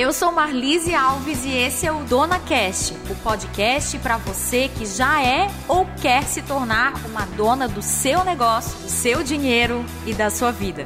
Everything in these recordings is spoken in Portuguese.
eu sou Marlise Alves e esse é o Dona Cast, o podcast para você que já é ou quer se tornar uma dona do seu negócio, do seu dinheiro e da sua vida.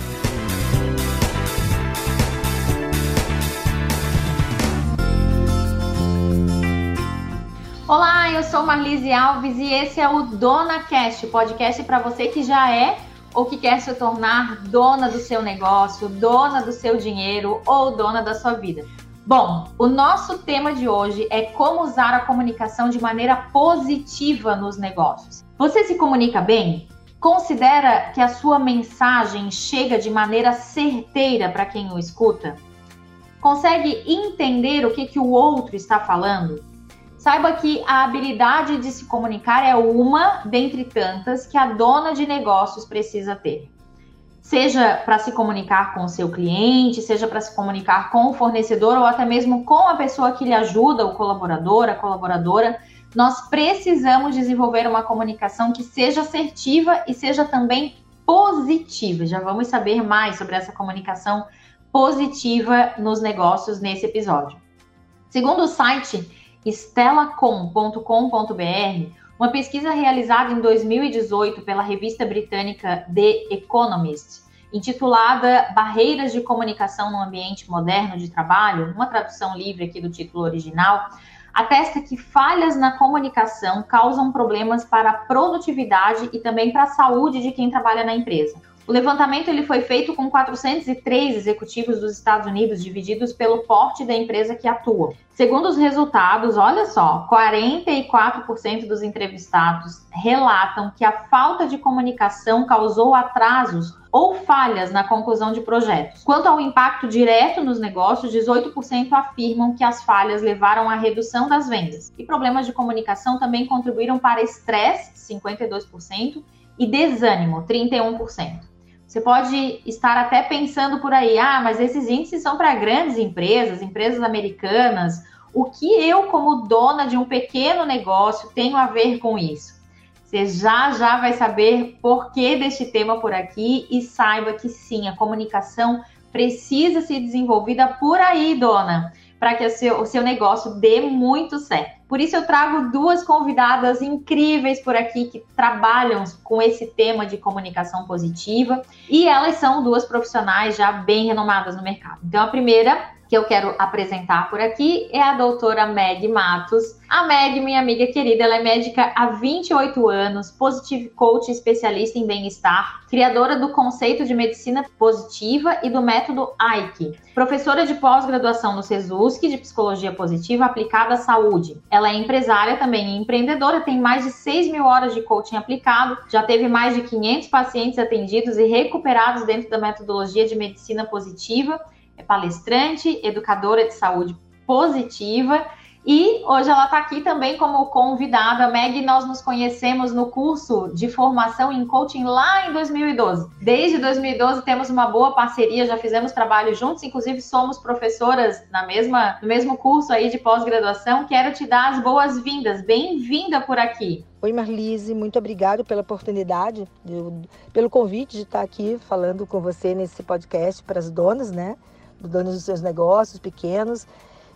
Olá, eu sou Marlise Alves e esse é o Dona Cast, podcast para você que já é ou que quer se tornar dona do seu negócio, dona do seu dinheiro ou dona da sua vida. Bom, o nosso tema de hoje é como usar a comunicação de maneira positiva nos negócios. Você se comunica bem? Considera que a sua mensagem chega de maneira certeira para quem o escuta? Consegue entender o que, que o outro está falando? Saiba que a habilidade de se comunicar é uma dentre tantas que a dona de negócios precisa ter. Seja para se comunicar com o seu cliente, seja para se comunicar com o fornecedor ou até mesmo com a pessoa que lhe ajuda, o colaborador, a colaboradora, nós precisamos desenvolver uma comunicação que seja assertiva e seja também positiva. Já vamos saber mais sobre essa comunicação positiva nos negócios nesse episódio. Segundo o site estelacom.com.br, uma pesquisa realizada em 2018 pela revista britânica The Economist, intitulada Barreiras de Comunicação no Ambiente Moderno de Trabalho, uma tradução livre aqui do título original, atesta que falhas na comunicação causam problemas para a produtividade e também para a saúde de quem trabalha na empresa. O levantamento ele foi feito com 403 executivos dos Estados Unidos, divididos pelo porte da empresa que atua. Segundo os resultados, olha só, 44% dos entrevistados relatam que a falta de comunicação causou atrasos ou falhas na conclusão de projetos. Quanto ao impacto direto nos negócios, 18% afirmam que as falhas levaram à redução das vendas. E problemas de comunicação também contribuíram para estresse, 52%, e desânimo, 31%. Você pode estar até pensando por aí, ah, mas esses índices são para grandes empresas, empresas americanas. O que eu, como dona de um pequeno negócio, tenho a ver com isso? Você já já vai saber por que deste tema por aqui e saiba que sim, a comunicação precisa ser desenvolvida por aí, dona para que o seu, o seu negócio dê muito certo. Por isso eu trago duas convidadas incríveis por aqui que trabalham com esse tema de comunicação positiva e elas são duas profissionais já bem renomadas no mercado. Então a primeira que eu quero apresentar por aqui é a doutora Meg Matos. A Meg, minha amiga querida, ela é médica há 28 anos, positive coach especialista em bem-estar, criadora do conceito de medicina positiva e do método AIK, professora de pós-graduação no SESUSC de psicologia positiva aplicada à saúde. Ela é empresária também e empreendedora, tem mais de 6 mil horas de coaching aplicado, já teve mais de 500 pacientes atendidos e recuperados dentro da metodologia de medicina positiva é palestrante, educadora de saúde positiva e hoje ela está aqui também como convidada. Meg, nós nos conhecemos no curso de formação em coaching lá em 2012. Desde 2012 temos uma boa parceria, já fizemos trabalho juntos, inclusive somos professoras na mesma, no mesmo curso aí de pós-graduação. Quero te dar as boas-vindas. Bem-vinda por aqui. Oi, Marlise, muito obrigado pela oportunidade, de, pelo convite de estar aqui falando com você nesse podcast para as donas, né? Donos dos seus negócios pequenos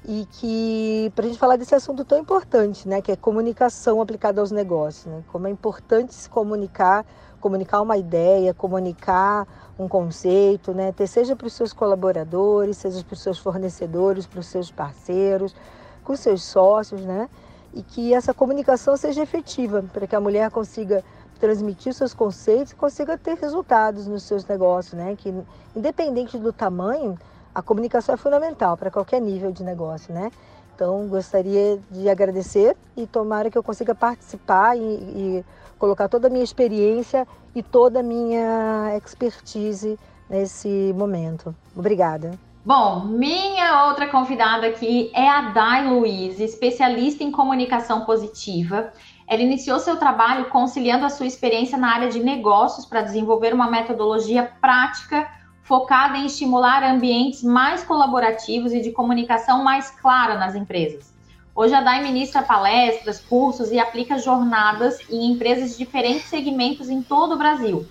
e que para a gente falar desse assunto tão importante, né, que é comunicação aplicada aos negócios, né, como é importante se comunicar, comunicar uma ideia, comunicar um conceito, né, ter seja para os seus colaboradores, seja para os seus fornecedores, para os seus parceiros, com os seus sócios, né, e que essa comunicação seja efetiva para que a mulher consiga transmitir seus conceitos e consiga ter resultados nos seus negócios, né, que independente do tamanho a comunicação é fundamental para qualquer nível de negócio, né? Então, gostaria de agradecer e tomara que eu consiga participar e, e colocar toda a minha experiência e toda a minha expertise nesse momento. Obrigada. Bom, minha outra convidada aqui é a Dai Luiz, especialista em comunicação positiva. Ela iniciou seu trabalho conciliando a sua experiência na área de negócios para desenvolver uma metodologia prática focada em estimular ambientes mais colaborativos e de comunicação mais clara nas empresas. Hoje a DAI ministra palestras, cursos e aplica jornadas em empresas de diferentes segmentos em todo o Brasil.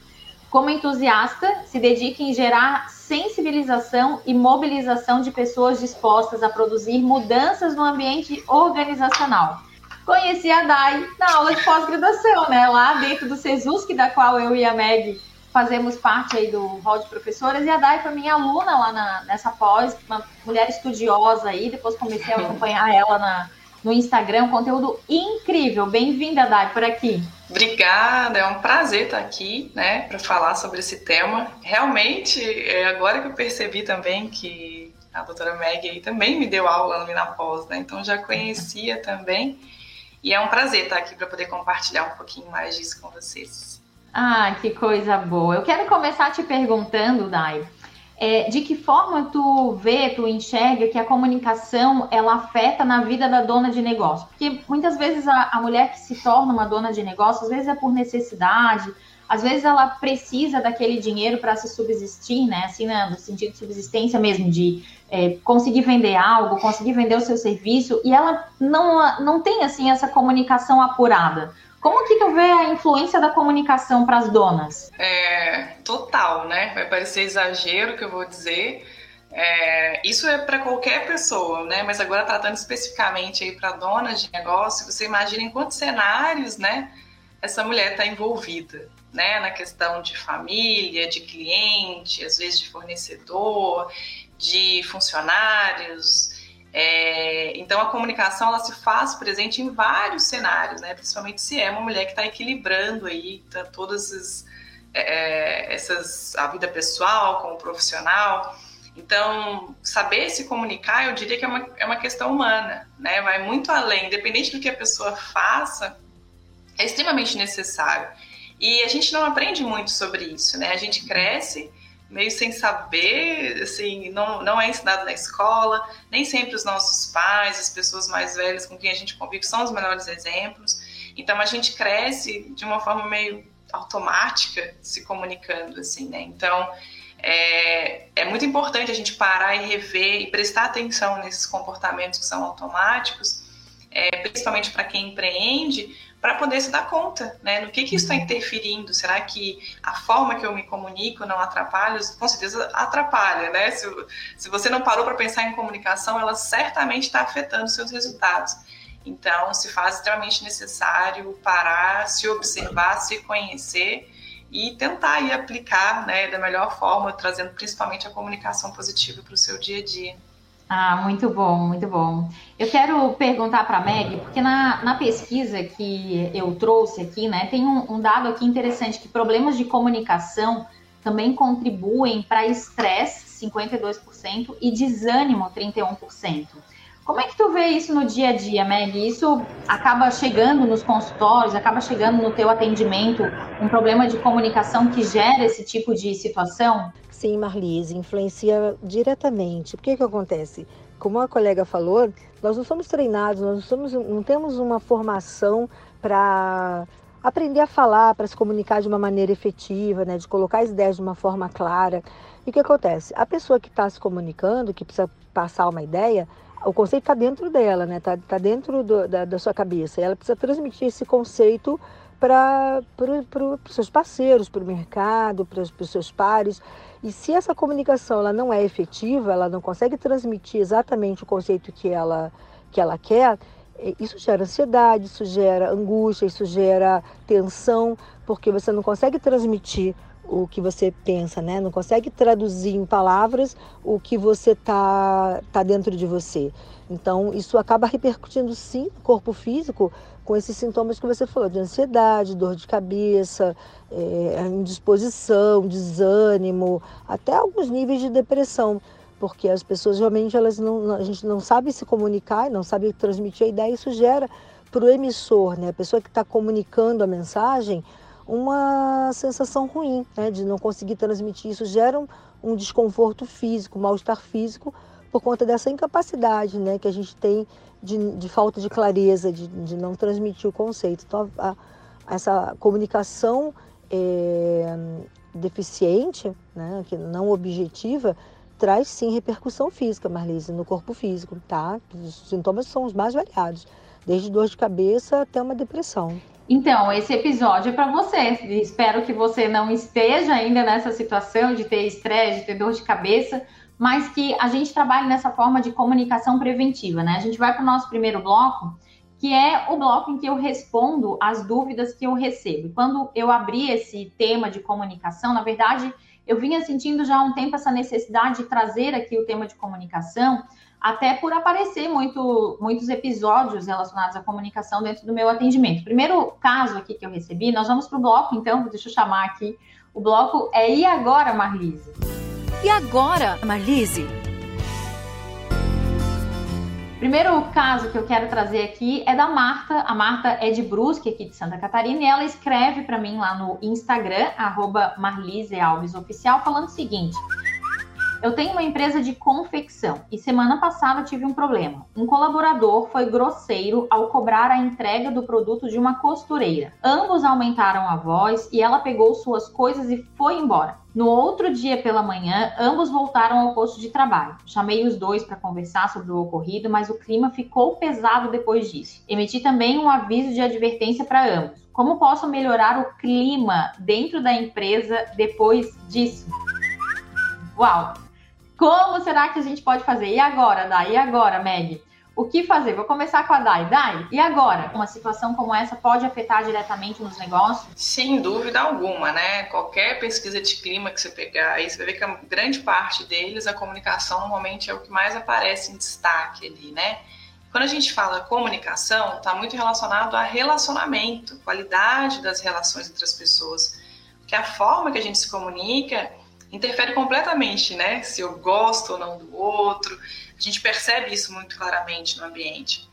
Como entusiasta, se dedica em gerar sensibilização e mobilização de pessoas dispostas a produzir mudanças no ambiente organizacional. Conheci a Dai na aula de pós-graduação, né? Lá dentro do SESUSC, da qual eu e a Meg fazemos parte aí do hall de professoras, e a Dai foi minha aluna lá na, nessa pós, uma mulher estudiosa aí, depois comecei a acompanhar ela na, no Instagram, conteúdo incrível. Bem-vinda, Dai, por aqui. Obrigada, é um prazer estar aqui, né, para falar sobre esse tema. Realmente, é agora que eu percebi também que a doutora Meg aí também me deu aula ali na pós, né, então já conhecia também. E é um prazer estar aqui para poder compartilhar um pouquinho mais disso com vocês. Ah, que coisa boa. Eu quero começar te perguntando, Dai, é, de que forma tu vê, tu enxerga que a comunicação ela afeta na vida da dona de negócio? Porque muitas vezes a, a mulher que se torna uma dona de negócio, às vezes é por necessidade, às vezes ela precisa daquele dinheiro para se subsistir, né? Assim, né? no sentido de subsistência mesmo, de é, conseguir vender algo, conseguir vender o seu serviço, e ela não, não tem assim essa comunicação apurada. Como que tu vê a influência da comunicação para as donas? É, total, né? Vai parecer exagero que eu vou dizer. É, isso é para qualquer pessoa, né? Mas agora tratando especificamente aí para donas de negócio, você imagina em quantos cenários, né? Essa mulher está envolvida, né? Na questão de família, de cliente, às vezes de fornecedor, de funcionários, é, então a comunicação ela se faz presente em vários cenários, né? Principalmente se é uma mulher que está equilibrando aí tá, todas essas, é, essas a vida pessoal com o profissional. Então saber se comunicar, eu diria que é uma, é uma questão humana, né? Vai muito além, independente do que a pessoa faça, é extremamente necessário. E a gente não aprende muito sobre isso, né? A gente cresce meio sem saber, assim, não, não é ensinado na escola, nem sempre os nossos pais, as pessoas mais velhas com quem a gente convive são os melhores exemplos. Então a gente cresce de uma forma meio automática se comunicando, assim, né? Então é, é muito importante a gente parar e rever e prestar atenção nesses comportamentos que são automáticos, é, principalmente para quem empreende, para poder se dar conta, né, no que que isso está uhum. interferindo. Será que a forma que eu me comunico não atrapalha? Com certeza atrapalha, né? Se, se você não parou para pensar em comunicação, ela certamente está afetando seus resultados. Então, se faz extremamente necessário parar, se observar, se conhecer e tentar aí aplicar, né, da melhor forma, trazendo principalmente a comunicação positiva para o seu dia a dia. Ah, muito bom, muito bom. Eu quero perguntar para a Meg, porque na, na pesquisa que eu trouxe aqui, né, tem um, um dado aqui interessante que problemas de comunicação também contribuem para estresse, 52%, e desânimo, 31%. Como é que tu vê isso no dia a dia, Meg? Isso acaba chegando nos consultórios, acaba chegando no teu atendimento, um problema de comunicação que gera esse tipo de situação? Sim, Marlise, influencia diretamente. O que que acontece? Como a colega falou, nós não somos treinados, nós não, somos, não temos uma formação para aprender a falar, para se comunicar de uma maneira efetiva, né, de colocar as ideias de uma forma clara. E o que acontece? A pessoa que está se comunicando, que precisa passar uma ideia, o conceito está dentro dela, né? Está tá dentro do, da, da sua cabeça. Ela precisa transmitir esse conceito para os seus parceiros, para o mercado, para os seus pares. E se essa comunicação ela não é efetiva, ela não consegue transmitir exatamente o conceito que ela, que ela quer, é, isso gera ansiedade, isso gera angústia, isso gera tensão, porque você não consegue transmitir o que você pensa, né? Não consegue traduzir em palavras o que você tá, tá dentro de você. Então, isso acaba repercutindo sim no corpo físico com esses sintomas que você falou, de ansiedade, dor de cabeça, é, indisposição, desânimo, até alguns níveis de depressão, porque as pessoas realmente elas não, a gente não sabe se comunicar, não sabe transmitir a ideia, isso gera para o emissor, né? a pessoa que está comunicando a mensagem, uma sensação ruim, né, de não conseguir transmitir isso, gera um, um desconforto físico, mal-estar físico, por conta dessa incapacidade né, que a gente tem de, de falta de clareza, de, de, não transmitir o conceito. Então, a, a, essa comunicação é, deficiente, né, que não objetiva, traz sim repercussão física, Marlise, no corpo físico, tá? Os sintomas são os mais variados, desde dor de cabeça até uma depressão. Então, esse episódio é para você. Espero que você não esteja ainda nessa situação de ter estresse, de ter dor de cabeça, mas que a gente trabalhe nessa forma de comunicação preventiva, né? A gente vai para o nosso primeiro bloco, que é o bloco em que eu respondo as dúvidas que eu recebo. Quando eu abri esse tema de comunicação, na verdade, eu vinha sentindo já há um tempo essa necessidade de trazer aqui o tema de comunicação, até por aparecer muito, muitos episódios relacionados à comunicação dentro do meu atendimento. Primeiro caso aqui que eu recebi, nós vamos para o bloco, então, deixa eu chamar aqui. O bloco é E Agora, Marlise? E agora, Marlise? Primeiro caso que eu quero trazer aqui é da Marta. A Marta é de Brusque, aqui de Santa Catarina, e ela escreve para mim lá no Instagram, arroba Marlise Alves Oficial, falando o seguinte. Eu tenho uma empresa de confecção e semana passada tive um problema. Um colaborador foi grosseiro ao cobrar a entrega do produto de uma costureira. Ambos aumentaram a voz e ela pegou suas coisas e foi embora. No outro dia pela manhã, ambos voltaram ao posto de trabalho. Chamei os dois para conversar sobre o ocorrido, mas o clima ficou pesado depois disso. Emiti também um aviso de advertência para ambos. Como posso melhorar o clima dentro da empresa depois disso? Uau! Como será que a gente pode fazer? E agora, Dai? E agora, Meg? O que fazer? Vou começar com a Dai. Dai, e agora? Uma situação como essa pode afetar diretamente nos negócios? Sem dúvida alguma, né? Qualquer pesquisa de clima que você pegar, aí você vai ver que a grande parte deles, a comunicação normalmente é o que mais aparece em destaque ali, né? Quando a gente fala comunicação, está muito relacionado a relacionamento, qualidade das relações entre as pessoas. Porque a forma que a gente se comunica interfere completamente, né? Se eu gosto ou não do outro. A gente percebe isso muito claramente no ambiente.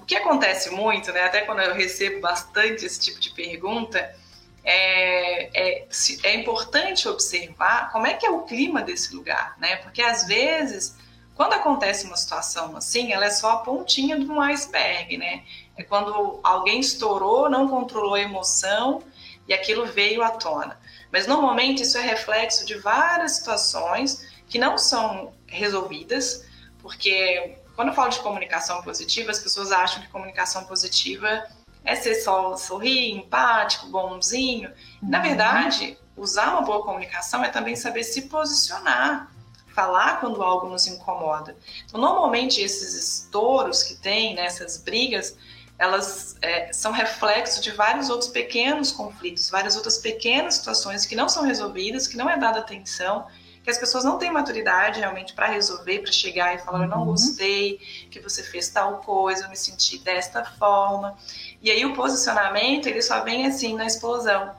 O que acontece muito, né? Até quando eu recebo bastante esse tipo de pergunta, é, é, é importante observar como é que é o clima desse lugar, né? Porque às vezes, quando acontece uma situação assim, ela é só a pontinha de um iceberg, né? É quando alguém estourou, não controlou a emoção e aquilo veio à tona. Mas normalmente isso é reflexo de várias situações que não são resolvidas, porque quando eu falo de comunicação positiva, as pessoas acham que comunicação positiva é ser só sorrir, empático, bonzinho. Na uhum. verdade, usar uma boa comunicação é também saber se posicionar, falar quando algo nos incomoda. Então, normalmente esses estouros que tem, né, essas brigas, elas é, são reflexo de vários outros pequenos conflitos, várias outras pequenas situações que não são resolvidas, que não é dada atenção, que as pessoas não têm maturidade realmente para resolver, para chegar e falar: Eu não uhum. gostei que você fez tal coisa, eu me senti desta forma. E aí o posicionamento ele só vem assim na explosão.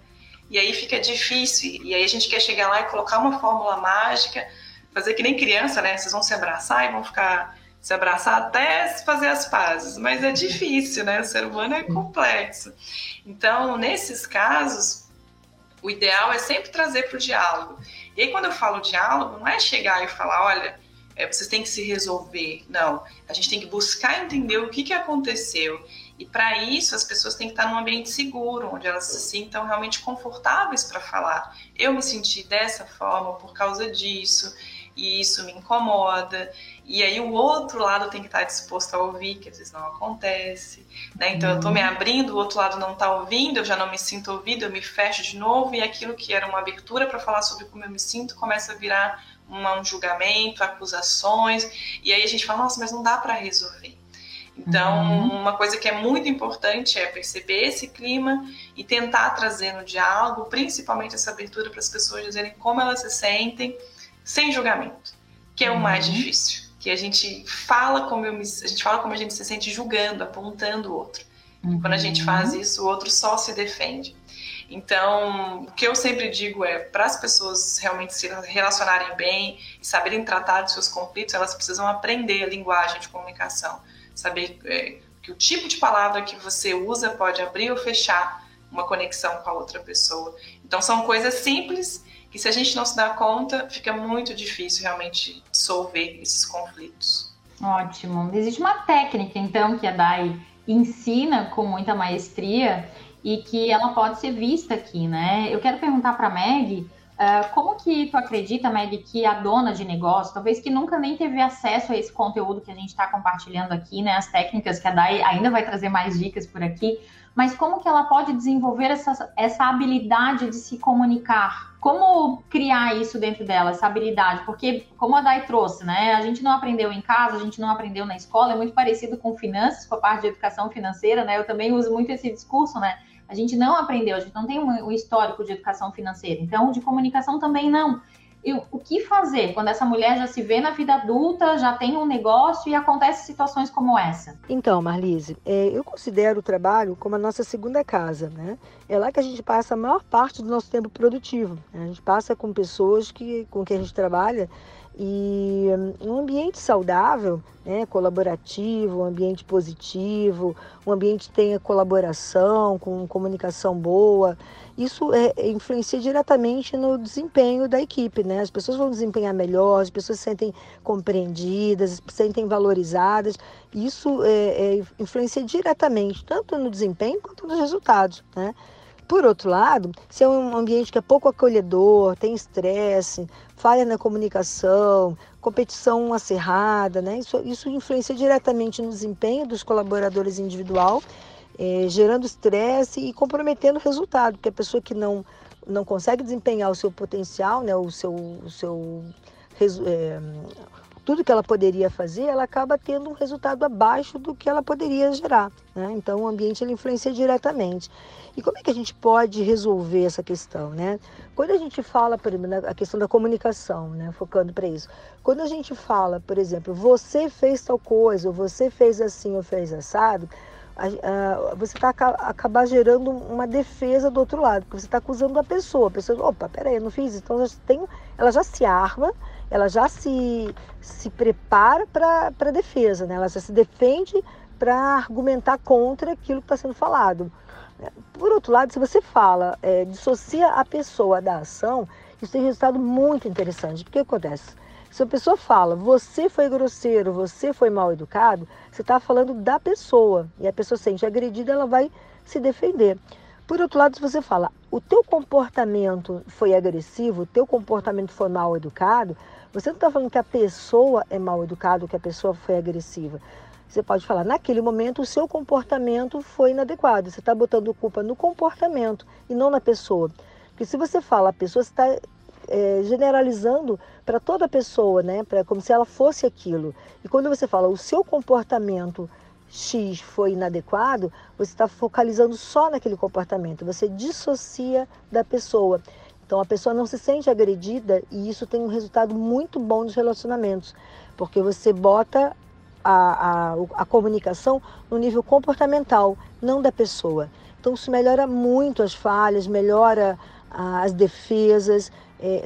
E aí fica difícil. E aí a gente quer chegar lá e colocar uma fórmula mágica, fazer que nem criança, né? Vocês vão se abraçar e vão ficar se abraçar até fazer as pazes, mas é difícil, né? O ser humano é complexo. Então, nesses casos, o ideal é sempre trazer para o diálogo. E aí, quando eu falo diálogo, não é chegar e falar, olha, é, vocês têm que se resolver. Não, a gente tem que buscar entender o que, que aconteceu. E para isso, as pessoas têm que estar num ambiente seguro, onde elas se sintam realmente confortáveis para falar. Eu me senti dessa forma por causa disso e isso me incomoda. E aí o outro lado tem que estar disposto a ouvir, que às vezes não acontece. Né? Então eu estou me uhum. abrindo, o outro lado não está ouvindo, eu já não me sinto ouvido, eu me fecho de novo, e aquilo que era uma abertura para falar sobre como eu me sinto começa a virar um julgamento, acusações, e aí a gente fala, nossa, mas não dá para resolver. Então, uhum. uma coisa que é muito importante é perceber esse clima e tentar trazer no diálogo, principalmente essa abertura para as pessoas dizerem como elas se sentem, sem julgamento, que é o mais uhum. difícil. Que a gente fala como me, a gente fala como a gente se sente julgando, apontando o outro. Uhum. Quando a gente uhum. faz isso, o outro só se defende. Então, o que eu sempre digo é, para as pessoas realmente se relacionarem bem e saberem tratar de seus conflitos, elas precisam aprender a linguagem de comunicação, saber é, que o tipo de palavra que você usa pode abrir ou fechar uma conexão com a outra pessoa. Então, são coisas simples e se a gente não se dá conta, fica muito difícil realmente dissolver esses conflitos. Ótimo. Existe uma técnica, então, que a Dai ensina com muita maestria e que ela pode ser vista aqui, né? Eu quero perguntar para Meg Uh, como que tu acredita, Meg, que a dona de negócio, talvez que nunca nem teve acesso a esse conteúdo que a gente está compartilhando aqui, né? As técnicas que a Dai ainda vai trazer mais dicas por aqui, mas como que ela pode desenvolver essa, essa habilidade de se comunicar? Como criar isso dentro dela, essa habilidade? Porque, como a Dai trouxe, né? A gente não aprendeu em casa, a gente não aprendeu na escola, é muito parecido com finanças, com a parte de educação financeira, né? Eu também uso muito esse discurso, né? A gente não aprendeu, a gente não tem um, histórico de educação financeira. Então, de comunicação também não. E o que fazer quando essa mulher já se vê na vida adulta, já tem um negócio e acontecem situações como essa? Então, Marlise, é, eu considero o trabalho como a nossa segunda casa, né? É lá que a gente passa a maior parte do nosso tempo produtivo. Né? A gente passa com pessoas que, com quem a gente trabalha e um ambiente saudável, né, colaborativo, um ambiente positivo, um ambiente que tenha colaboração, com comunicação boa, isso é, influencia diretamente no desempenho da equipe. Né? As pessoas vão desempenhar melhor, as pessoas se sentem compreendidas, se sentem valorizadas. Isso é, é, influencia diretamente, tanto no desempenho quanto nos resultados. Né? Por outro lado, se é um ambiente que é pouco acolhedor, tem estresse, falha na comunicação, competição acirrada, né? isso, isso influencia diretamente no desempenho dos colaboradores individual, eh, gerando estresse e comprometendo o resultado, porque a pessoa que não, não consegue desempenhar o seu potencial, né? o seu, o seu é, tudo que ela poderia fazer, ela acaba tendo um resultado abaixo do que ela poderia gerar. Né? Então, o ambiente ele influencia diretamente. E como é que a gente pode resolver essa questão? Né? Quando a gente fala, por exemplo, a questão da comunicação, né? focando para isso. Quando a gente fala, por exemplo, você fez tal coisa, ou você fez assim, ou fez assado, você está acabar gerando uma defesa do outro lado, porque você está acusando a pessoa. A pessoa, opa, peraí, eu não fiz, então tem, ela já se arma ela já se, se prepara para a defesa, né? ela já se defende para argumentar contra aquilo que está sendo falado. Por outro lado, se você fala, é, dissocia a pessoa da ação, isso tem resultado muito interessante. O que acontece? Se a pessoa fala, você foi grosseiro, você foi mal educado, você está falando da pessoa. E a pessoa se sente agredida, ela vai se defender. Por outro lado, se você fala, o teu comportamento foi agressivo, o teu comportamento foi mal educado, você não está falando que a pessoa é mal educada, que a pessoa foi agressiva. Você pode falar, naquele momento o seu comportamento foi inadequado. Você está botando culpa no comportamento e não na pessoa. Porque se você fala a pessoa, você está é, generalizando para toda pessoa, né? Pra, como se ela fosse aquilo. E quando você fala o seu comportamento X foi inadequado, você está focalizando só naquele comportamento. Você dissocia da pessoa. Então a pessoa não se sente agredida e isso tem um resultado muito bom nos relacionamentos, porque você bota a, a, a comunicação no nível comportamental, não da pessoa. Então isso melhora muito as falhas, melhora as defesas, é,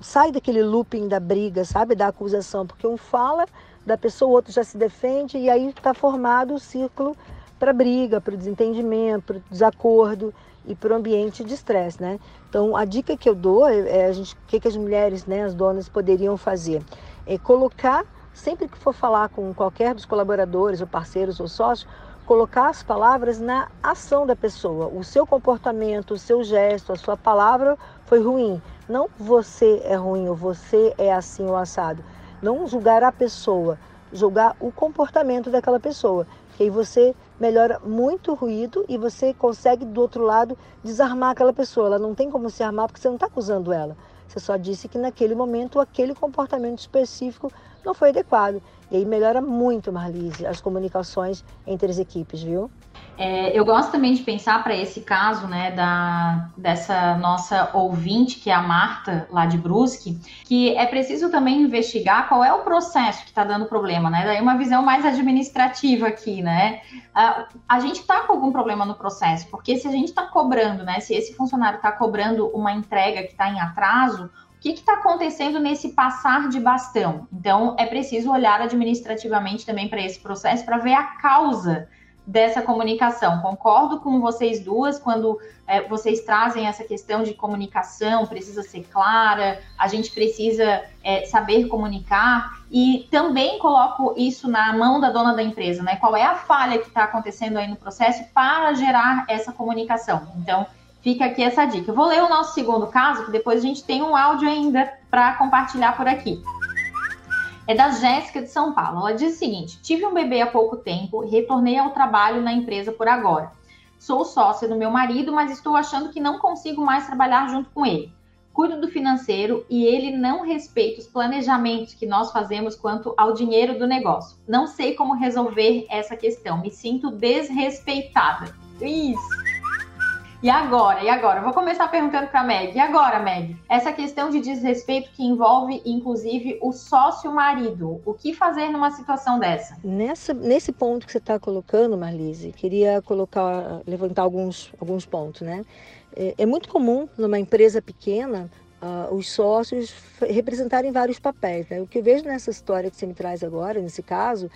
sai daquele looping da briga, sabe, da acusação, porque um fala da pessoa, o outro já se defende e aí está formado o círculo para briga, para o desentendimento, para o desacordo e para o ambiente de estresse, né? Então, a dica que eu dou é, é a gente, o que, que as mulheres, né, as donas poderiam fazer? É colocar, sempre que for falar com qualquer dos colaboradores, ou parceiros ou sócios, colocar as palavras na ação da pessoa. O seu comportamento, o seu gesto, a sua palavra foi ruim. Não você é ruim ou você é assim ou assado. Não julgar a pessoa, julgar o comportamento daquela pessoa. Que aí você melhora muito o ruído e você consegue, do outro lado, desarmar aquela pessoa. Ela não tem como se armar porque você não está acusando ela. Você só disse que naquele momento aquele comportamento específico não foi adequado. E aí melhora muito, Marlise, as comunicações entre as equipes, viu? É, eu gosto também de pensar para esse caso, né, da, dessa nossa ouvinte, que é a Marta, lá de Brusque, que é preciso também investigar qual é o processo que está dando problema, né? Daí uma visão mais administrativa aqui, né? A, a gente está com algum problema no processo, porque se a gente está cobrando, né, se esse funcionário está cobrando uma entrega que está em atraso, o que está acontecendo nesse passar de bastão? Então, é preciso olhar administrativamente também para esse processo para ver a causa dessa comunicação. Concordo com vocês duas quando é, vocês trazem essa questão de comunicação, precisa ser clara, a gente precisa é, saber comunicar e também coloco isso na mão da dona da empresa, né? Qual é a falha que está acontecendo aí no processo para gerar essa comunicação? Então, fica aqui essa dica. Eu vou ler o nosso segundo caso, que depois a gente tem um áudio ainda para compartilhar por aqui. É da Jéssica de São Paulo. Ela diz o seguinte: tive um bebê há pouco tempo retornei ao trabalho na empresa por agora. Sou sócia do meu marido, mas estou achando que não consigo mais trabalhar junto com ele. Cuido do financeiro e ele não respeita os planejamentos que nós fazemos quanto ao dinheiro do negócio. Não sei como resolver essa questão. Me sinto desrespeitada. Isso. E agora? E agora? vou começar perguntando para a Meg. E agora, Meg? Essa questão de desrespeito que envolve, inclusive, o sócio-marido. O que fazer numa situação dessa? Nessa, nesse ponto que você está colocando, Marlise, queria colocar, levantar alguns, alguns pontos, né? É, é muito comum numa empresa pequena Uh, os sócios representarem vários papéis. Né? O que eu vejo nessa história que você me traz agora, nesse caso,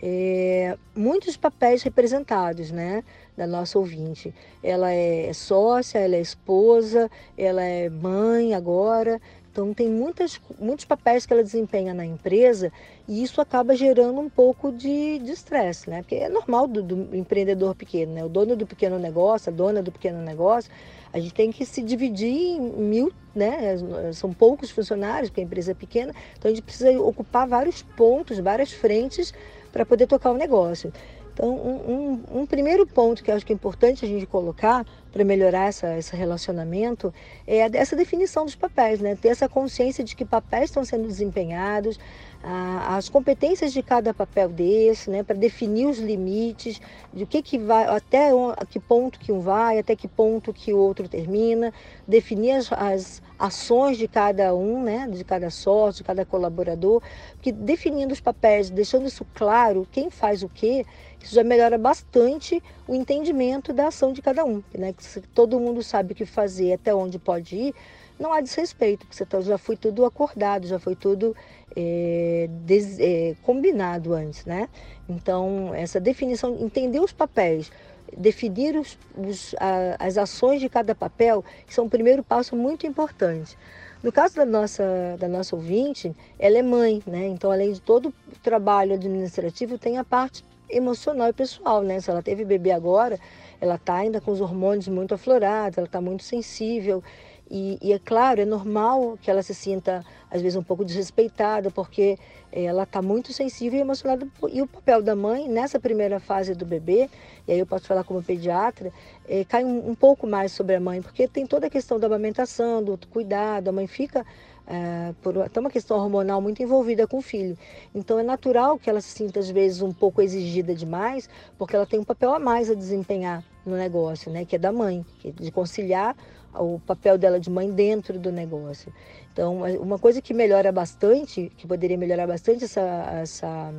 é muitos papéis representados, né? Da nossa ouvinte. Ela é sócia, ela é esposa, ela é mãe agora. Então, tem muitas, muitos papéis que ela desempenha na empresa e isso acaba gerando um pouco de estresse, né? Porque é normal do, do, empreendedor pequeno, né? O dono do pequeno negócio, a dona do pequeno negócio, a gente tem que se dividir em mil, né? São poucos funcionários, porque a empresa é pequena, então a gente precisa ocupar vários pontos, várias frentes para poder tocar o negócio. Então, um, um, um, primeiro ponto que eu acho que é importante a gente colocar para melhorar essa, esse relacionamento é essa definição dos papéis, né? Ter essa consciência de que papéis estão sendo desempenhados, as competências de cada papel desse, né, para definir os limites, de o que, que vai, até a que ponto que um vai, até que ponto que o outro termina, definir as, as ações de cada um, né, de cada sócio, de cada colaborador, porque definindo os papéis, deixando isso claro, quem faz o quê, isso já melhora bastante o entendimento da ação de cada um, né, que se todo mundo sabe o que fazer, até onde pode ir, não há desrespeito, porque tá, já foi tudo acordado, já foi tudo é, des, é, combinado antes, né? Então, essa definição, entender os papéis, definir os, os, a, as ações de cada papel, são um primeiro passo muito importante. No caso da nossa, da nossa ouvinte, ela é mãe, né? Então, além de todo o trabalho administrativo, tem a parte emocional e pessoal, né? Se ela teve bebê agora, ela está ainda com os hormônios muito aflorados, ela está muito sensível. E, e, é claro, é normal que ela se sinta, às vezes, um pouco desrespeitada, porque eh, ela está muito sensível e emocionada. E o papel da mãe, nessa primeira fase do bebê, e aí eu posso falar como pediatra, é, cai um, um, pouco mais sobre a mãe, porque tem toda a questão da amamentação, do cuidado, a mãe fica. É, por até uma questão hormonal muito envolvida com o filho. Então é natural que ela se sinta às vezes um pouco exigida demais, porque ela tem um papel a mais a desempenhar no negócio, né, que é da mãe, é de conciliar o papel dela de mãe dentro do negócio. Então, uma coisa que melhora bastante, que poderia melhorar bastante essa, essa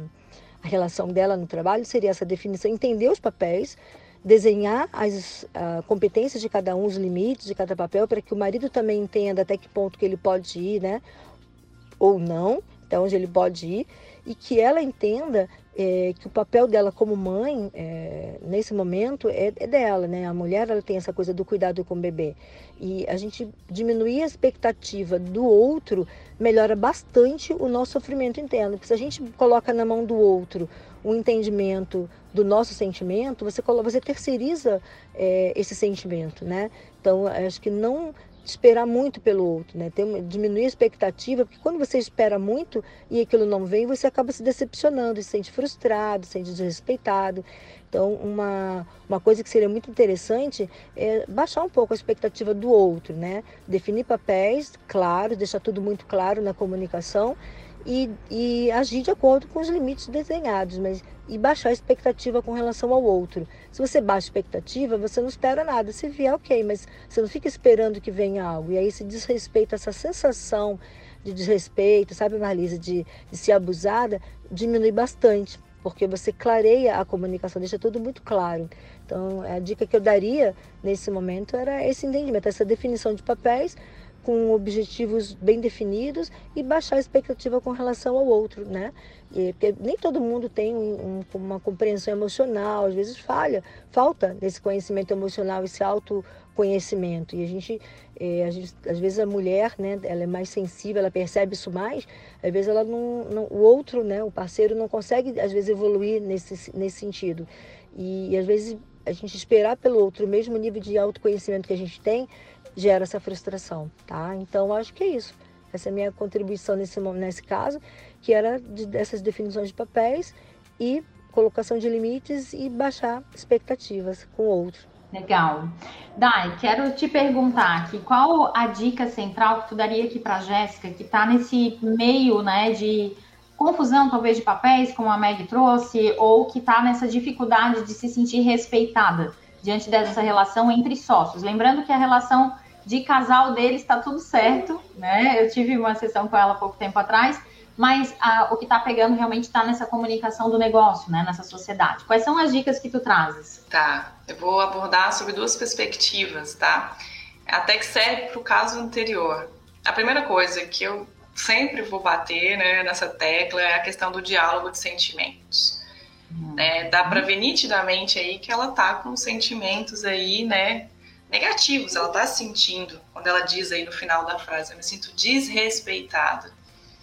a relação dela no trabalho, seria essa definição, entender os papéis, desenhar as uh, competências de cada um, os limites de cada papel, para que o marido também entenda até que ponto que ele pode ir, né? Ou não, até onde ele pode ir, e que ela entenda é, que o papel dela como mãe, é, nesse momento, é, é, dela, né? A mulher, ela tem essa coisa do cuidado com o bebê. E a gente diminuir a expectativa do outro melhora bastante o nosso sofrimento interno. Porque se a gente coloca na mão do outro o entendimento do nosso sentimento, você, você terceiriza é, esse sentimento, né? Então, acho que não esperar muito pelo outro, né? Ter, diminuir a expectativa, porque quando você espera muito e aquilo não vem, você acaba se decepcionando, se sente frustrado, se sente desrespeitado. Então, uma, uma coisa que seria muito interessante é baixar um pouco a expectativa do outro, né? Definir papéis claros, deixar tudo muito claro na comunicação e, e agir de acordo com os limites desenhados, mas e baixar a expectativa com relação ao outro. Se você baixa a expectativa, você não espera nada. Se vier, ok, mas você não fica esperando que venha algo. E aí se desrespeita essa sensação de desrespeito, sabe, Marlise, de, de ser abusada, diminui bastante, porque você clareia a comunicação, deixa tudo muito claro. Então, a dica que eu daria nesse momento era esse entendimento, essa definição de papéis com objetivos bem definidos e baixar a expectativa com relação ao outro, né? E, porque nem todo mundo tem um, uma compreensão emocional, às vezes falha, falta desse conhecimento emocional, esse autoconhecimento. E a gente, é, a gente, às vezes a mulher, né, ela é mais sensível, ela percebe isso mais, às vezes ela não, não o outro, né, o parceiro não consegue às vezes evoluir nesse, nesse sentido. E, e às vezes a gente esperar pelo outro o mesmo nível de autoconhecimento que a gente tem, gera essa frustração, tá? Então, acho que é isso. Essa é a minha contribuição nesse, nesse caso, que era de, dessas definições de papéis e colocação de limites e baixar expectativas com o outro. Legal. Dai, quero te perguntar aqui, qual a dica central que tu daria aqui para Jéssica, que está nesse meio, né, de confusão, talvez, de papéis, como a Meg trouxe, ou que está nessa dificuldade de se sentir respeitada diante dessa relação entre sócios. Lembrando que a relação de casal deles está tudo certo, né? Eu tive uma sessão com ela há pouco tempo atrás, mas o que está pegando realmente está nessa comunicação do negócio, né? Nessa sociedade. Quais são as dicas que tu trazes? Tá, eu vou abordar sobre duas perspectivas, tá? Até que serve para o caso anterior. A primeira coisa que eu sempre vou bater né, nessa tecla é a questão do diálogo de sentimentos. Uhum. É, dá para ver nitidamente aí que ela tá com sentimentos aí, né, negativos. Ela tá sentindo quando ela diz aí no final da frase, eu me sinto desrespeitada.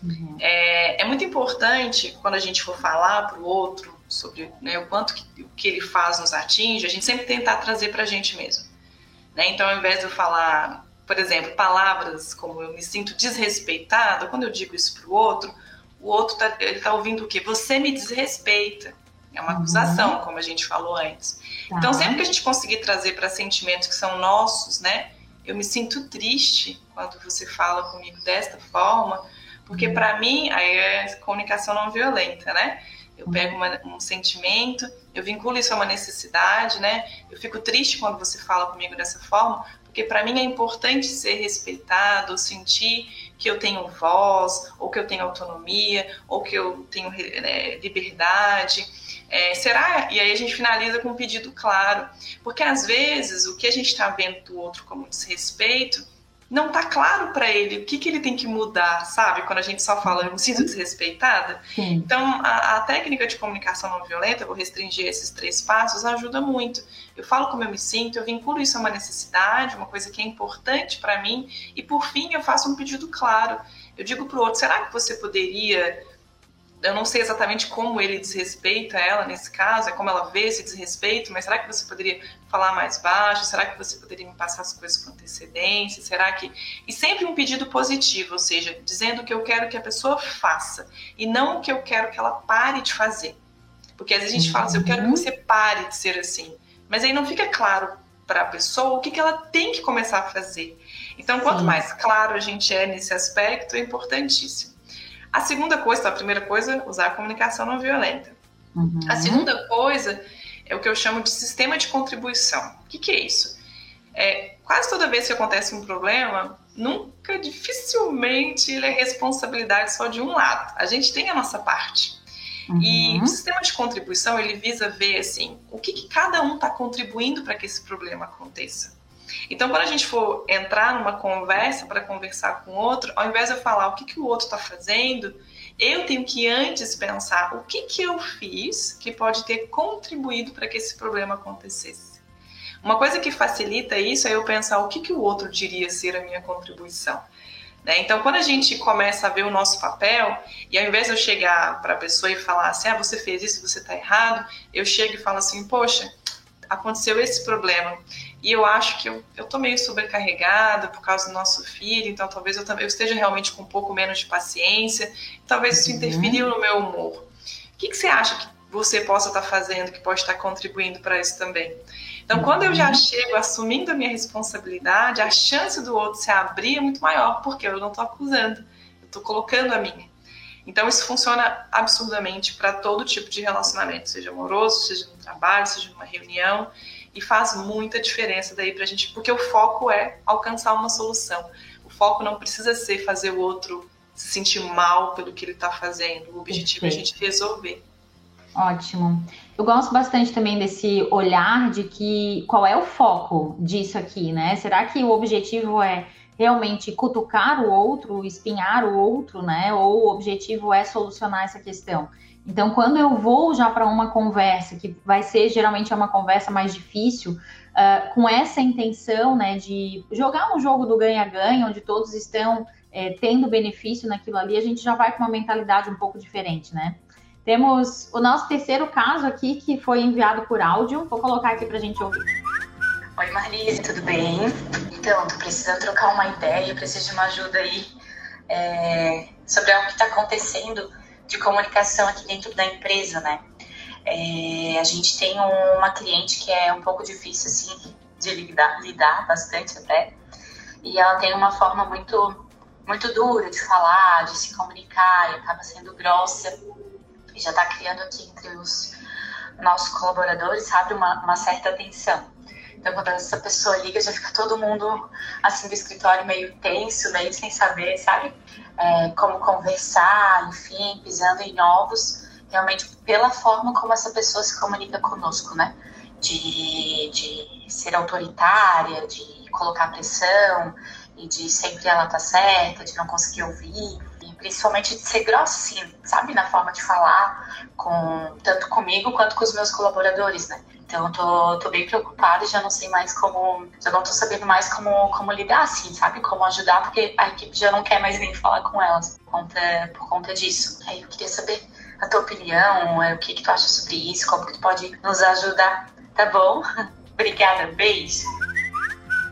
Uhum. É, é, muito importante quando a gente for falar para o outro sobre né, o quanto que, o que ele faz nos atinge, a gente sempre tentar trazer para a gente mesmo. Né? Então, ao invés de eu falar por exemplo, palavras como eu me sinto desrespeitada, quando eu digo isso para o outro, o outro tá, ele está ouvindo o quê? Você me desrespeita. É uma uhum. acusação, como a gente falou antes. Tá. Então, sempre que a gente conseguir trazer para sentimentos que são nossos, né? Eu me sinto triste quando você fala comigo desta forma, porque uhum. para mim aí é comunicação não violenta, né? Eu pego uma, um sentimento, eu vinculo isso a uma necessidade, né? Eu fico triste quando você fala comigo dessa forma, porque para mim é importante ser respeitado, sentir que eu tenho voz, ou que eu tenho autonomia, ou que eu tenho né, liberdade. É, será? E aí a gente finaliza com um pedido claro, porque às vezes o que a gente está vendo do outro como desrespeito não tá claro para ele o que, que ele tem que mudar, sabe? Quando a gente só fala, eu me sinto desrespeitada. Sim. Então, a, a, técnica de comunicação não violenta, vou restringir esses três passos, ajuda muito. Eu falo como eu me sinto, eu vinculo isso a uma necessidade, uma coisa que é importante para mim, e por fim, eu faço um pedido claro. Eu digo para o outro: será que você poderia eu não sei exatamente como ele desrespeita ela nesse caso, é como ela vê esse desrespeito, mas será que você poderia falar mais baixo? Será que você poderia me passar as coisas com antecedência? Será que. E sempre um pedido positivo, ou seja, dizendo o que eu quero que a pessoa faça e não o que eu quero que ela pare de fazer. Porque às vezes a gente fala assim, eu quero que você pare de ser assim. Mas aí não fica claro para a pessoa o que, que ela tem que começar a fazer. Então, quanto mais claro a gente é nesse aspecto, é importantíssimo. A segunda coisa, a primeira coisa, usar a comunicação não violenta. Uhum. A segunda coisa é o que eu chamo de sistema de contribuição. O que, que é isso? É, quase toda vez que acontece um problema, nunca, dificilmente, ele é responsabilidade só de um lado. A gente tem a nossa parte. Uhum. E o sistema de contribuição, ele visa ver, assim, o que, que cada um está contribuindo para que esse problema aconteça. Então, quando a gente for entrar numa conversa para conversar com o outro, ao invés de eu falar o que, que o outro está fazendo, eu tenho que antes pensar o que, que eu fiz que pode ter contribuído para que esse problema acontecesse. Uma coisa que facilita isso é eu pensar o que, que o outro diria ser a minha contribuição. Né? Então, quando a gente começa a ver o nosso papel, e ao invés de eu chegar para a pessoa e falar assim, ah, você fez isso, você está errado, eu chego e falo assim, poxa, aconteceu esse problema. E eu acho que eu, eu tô meio sobrecarregada por causa do nosso filho, então talvez eu, eu esteja realmente com um pouco menos de paciência, talvez isso uhum. interferiu no meu humor. O que, que você acha que você possa estar tá fazendo, que pode estar tá contribuindo para isso também? Então, quando eu já uhum. chego assumindo a minha responsabilidade, a chance do outro se abrir é muito maior, porque eu não estou acusando, eu estou colocando a minha. Então, isso funciona absurdamente para todo tipo de relacionamento, seja amoroso, seja no trabalho, seja numa reunião e faz muita diferença daí pra gente, porque o foco é alcançar uma solução. O foco não precisa ser fazer o outro se sentir mal pelo que ele está fazendo. O objetivo é a gente resolver. Ótimo. Eu gosto bastante também desse olhar de que qual é o foco disso aqui, né? Será que o objetivo é realmente cutucar o outro, espinhar o outro, né? Ou o objetivo é solucionar essa questão? Então, quando eu vou já para uma conversa, que vai ser geralmente uma conversa mais difícil, uh, com essa intenção né, de jogar um jogo do ganha-ganha, onde todos estão é, tendo benefício naquilo ali, a gente já vai com uma mentalidade um pouco diferente, né? Temos o nosso terceiro caso aqui, que foi enviado por áudio. Vou colocar aqui para a gente ouvir. Oi, Marlise, tudo bem? Então, tô precisando trocar uma ideia, preciso de uma ajuda aí é, sobre algo que está acontecendo de comunicação aqui dentro da empresa, né? É, a gente tem uma cliente que é um pouco difícil, assim, de lidar, lidar bastante até, e ela tem uma forma muito, muito dura de falar, de se comunicar, e acaba sendo grossa, e já está criando aqui entre os nossos colaboradores, sabe, uma, uma certa tensão. Então, quando essa pessoa liga, já fica todo mundo, assim, do escritório meio tenso, meio sem saber, sabe? É, como conversar, enfim, pisando em ovos, realmente pela forma como essa pessoa se comunica conosco, né? De, de ser autoritária, de colocar pressão, e de sempre ela tá certa, de não conseguir ouvir, e principalmente de ser assim, sabe? Na forma de falar, com, tanto comigo quanto com os meus colaboradores, né? Então, tô, tô bem preocupada, já não sei mais como, já não tô sabendo mais como, como lidar, assim, sabe? Como ajudar, porque a equipe já não quer mais nem falar com elas por conta, por conta disso. Aí eu queria saber a tua opinião, é, o que, que tu acha sobre isso, como que tu pode nos ajudar, tá bom? Obrigada, beijo.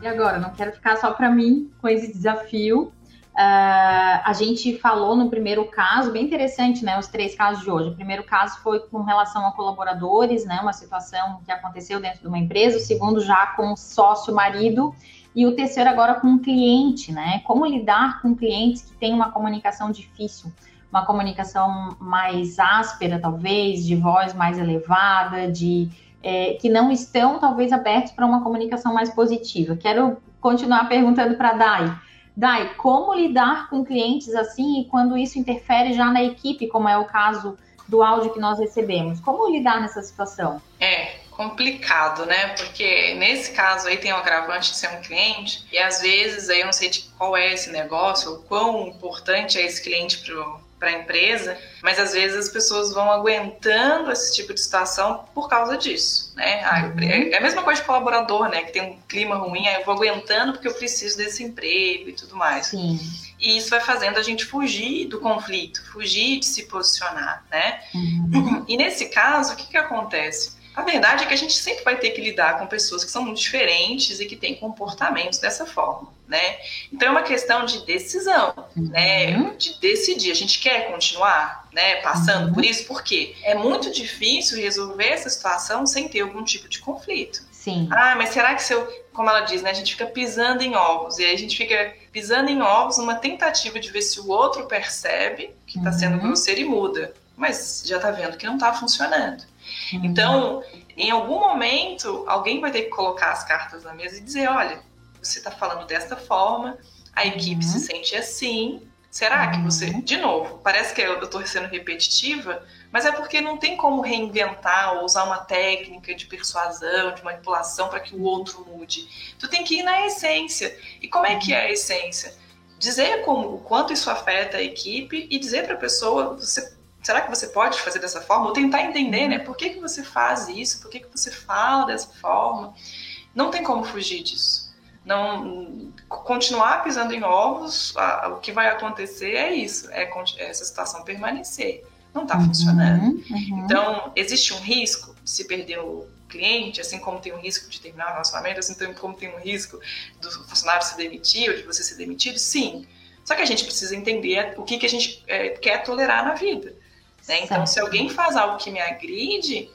E agora, não quero ficar só para mim com esse desafio. Uh, a gente falou no primeiro caso, bem interessante, né? Os três casos de hoje. O primeiro caso foi com relação a colaboradores, né? Uma situação que aconteceu dentro de uma empresa. O segundo já com sócio marido. E o terceiro agora com um cliente, né? Como lidar com clientes que têm uma comunicação difícil, uma comunicação mais áspera, talvez, de voz mais elevada, de é, que não estão talvez abertos para uma comunicação mais positiva. Quero continuar perguntando para a Dai. Dai, como lidar com clientes assim e quando isso interfere já na equipe, como é o caso do áudio que nós recebemos? Como lidar nessa situação? É complicado, né? Porque nesse caso aí tem o agravante de ser um cliente e às vezes aí eu não sei de qual é esse negócio, o quão importante é esse cliente pro para a empresa, mas às vezes as pessoas vão aguentando esse tipo de situação por causa disso, né? Ah, uhum. É a mesma coisa de colaborador, né? Que tem um clima ruim, aí eu vou aguentando porque eu preciso desse emprego e tudo mais. Sim. E isso vai fazendo a gente fugir do conflito, fugir de se posicionar, né? Uhum. E nesse caso, o que, que acontece? A verdade é que a gente sempre vai ter que lidar com pessoas que são muito diferentes e que têm comportamentos dessa forma, né? Então é uma questão de decisão, né? uhum. né? De decidir. A gente quer continuar, né? Passando uhum. por isso, porque é muito difícil resolver essa situação sem ter algum tipo de conflito. Sim. Ah, mas será que se eu, como ela diz, né? A gente fica pisando em ovos e aí a gente fica pisando em ovos numa tentativa de ver se o outro percebe que está sendo uhum. grosseiro e muda, mas já está vendo que não está funcionando. Uhum. Então, em algum momento, alguém vai ter que colocar as cartas na mesa e dizer: olha, você está falando desta forma, a equipe uhum. se sente assim. Será que você. Uhum. De novo, parece que eu estou sendo repetitiva, mas é porque não tem como reinventar ou usar uma técnica de persuasão, de manipulação para que o outro mude. Tu tem que ir na essência. E como é que é a essência? Dizer como, o quanto isso afeta a equipe e dizer para a pessoa: você será que você pode fazer dessa forma? Ou tentar entender, né? Por que, que você faz isso? Por que, que você fala dessa forma? Não tem como fugir disso. Não continuar pisando em ovos, a, o que vai acontecer é isso, é, é essa situação permanecer. Não está uhum, funcionando. Uhum. Então, existe um risco de se perder o cliente, assim como tem um risco de terminar o relacionamento, assim como tem um risco do funcionário se demitir ou de você ser demitido, sim. Só que a gente precisa entender o que, que a gente é, quer tolerar na vida. Né? Então, se alguém faz algo que me agride,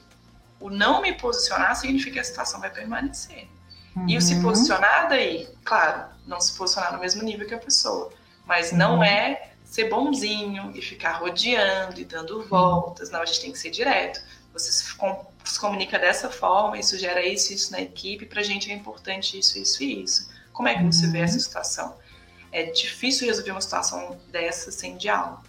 o não me posicionar significa que a situação vai permanecer. Uhum. E o se uhum. posicionar daí, claro, não se posicionar no mesmo nível que a pessoa, mas uhum. não é ser bonzinho e ficar rodeando e dando voltas. Não, a gente tem que ser direto. Você se, com, se comunica dessa forma, isso gera isso, isso na equipe, pra gente é importante isso, isso e isso. Como é que você vê essa uhum. situação? É difícil resolver uma situação dessa sem diálogo.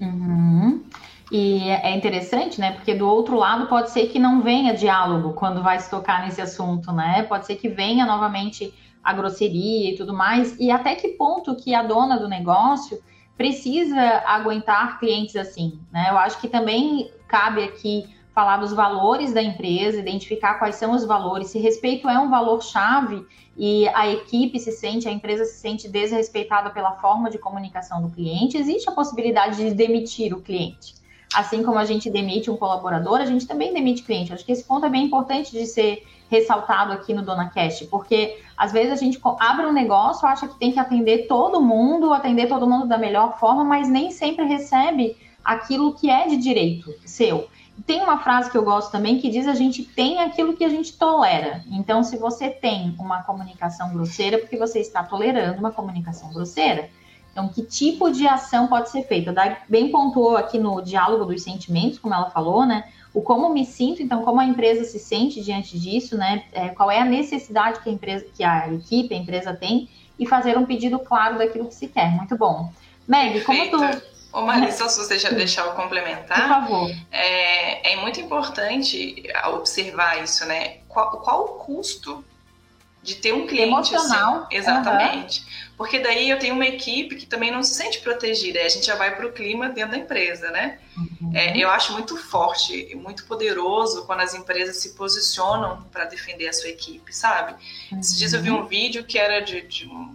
Uhum. E é interessante, né? Porque do outro lado pode ser que não venha diálogo quando vai se tocar nesse assunto, né? Pode ser que venha novamente a grosseria e tudo mais. E até que ponto que a dona do negócio precisa aguentar clientes assim, né? Eu acho que também cabe aqui falar dos valores da empresa, identificar quais são os valores. Se respeito é um valor chave e a equipe se sente, a empresa se sente desrespeitada pela forma de comunicação do cliente, existe a possibilidade de demitir o cliente. Assim como a gente demite um colaborador, a gente também demite cliente. Acho que esse ponto é bem importante de ser ressaltado aqui no Dona Cash, porque às vezes a gente abre um negócio, acha que tem que atender todo mundo, atender todo mundo da melhor forma, mas nem sempre recebe aquilo que é de direito seu. Tem uma frase que eu gosto também que diz a gente tem aquilo que a gente tolera. Então, se você tem uma comunicação grosseira, porque você está tolerando uma comunicação grosseira. Então, que tipo de ação pode ser feita? A bem pontuou aqui no diálogo dos sentimentos, como ela falou, né? O como me sinto, então, como a empresa se sente diante disso, né? É, qual é a necessidade que a empresa, que a equipe, a empresa tem, e fazer um pedido claro daquilo que se quer. Muito bom. Meg, como tu Ô Marisa, se você já deixar eu complementar, Por favor. É, é muito importante observar isso, né? Qual, qual o custo de ter um cliente emocional? Assim? Exatamente. Uhum. Porque daí eu tenho uma equipe que também não se sente protegida. A gente já vai para o clima dentro da empresa, né? Uhum. É, eu acho muito forte e muito poderoso quando as empresas se posicionam para defender a sua equipe, sabe? Uhum. Esses dias eu vi um vídeo que era de, de um,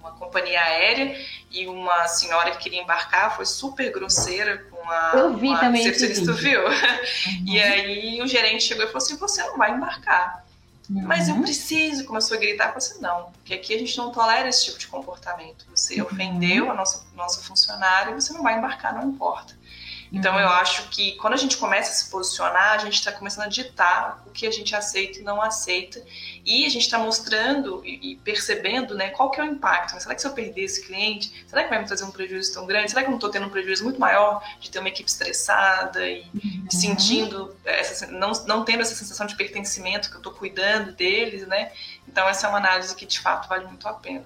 uma companhia aérea e uma senhora que queria embarcar foi super grosseira com a, eu vi com a também recepcionista, viu? Uhum. E aí o gerente chegou e falou assim, você não vai embarcar. Uhum. Mas eu preciso, começou a gritar, falou assim, não, porque aqui a gente não tolera esse tipo de comportamento. Você uhum. ofendeu a nossa, nossa funcionária, você não vai embarcar, não importa. Então uhum. eu acho que quando a gente começa a se posicionar, a gente está começando a ditar o que a gente aceita e não aceita. E a gente está mostrando e percebendo né, qual que é o impacto. Será que se eu perder esse cliente, será que vai me trazer um prejuízo tão grande? Será que eu não estou tendo um prejuízo muito maior de ter uma equipe estressada e uhum. sentindo, essa, não, não tendo essa sensação de pertencimento que eu estou cuidando deles, né? Então essa é uma análise que de fato vale muito a pena.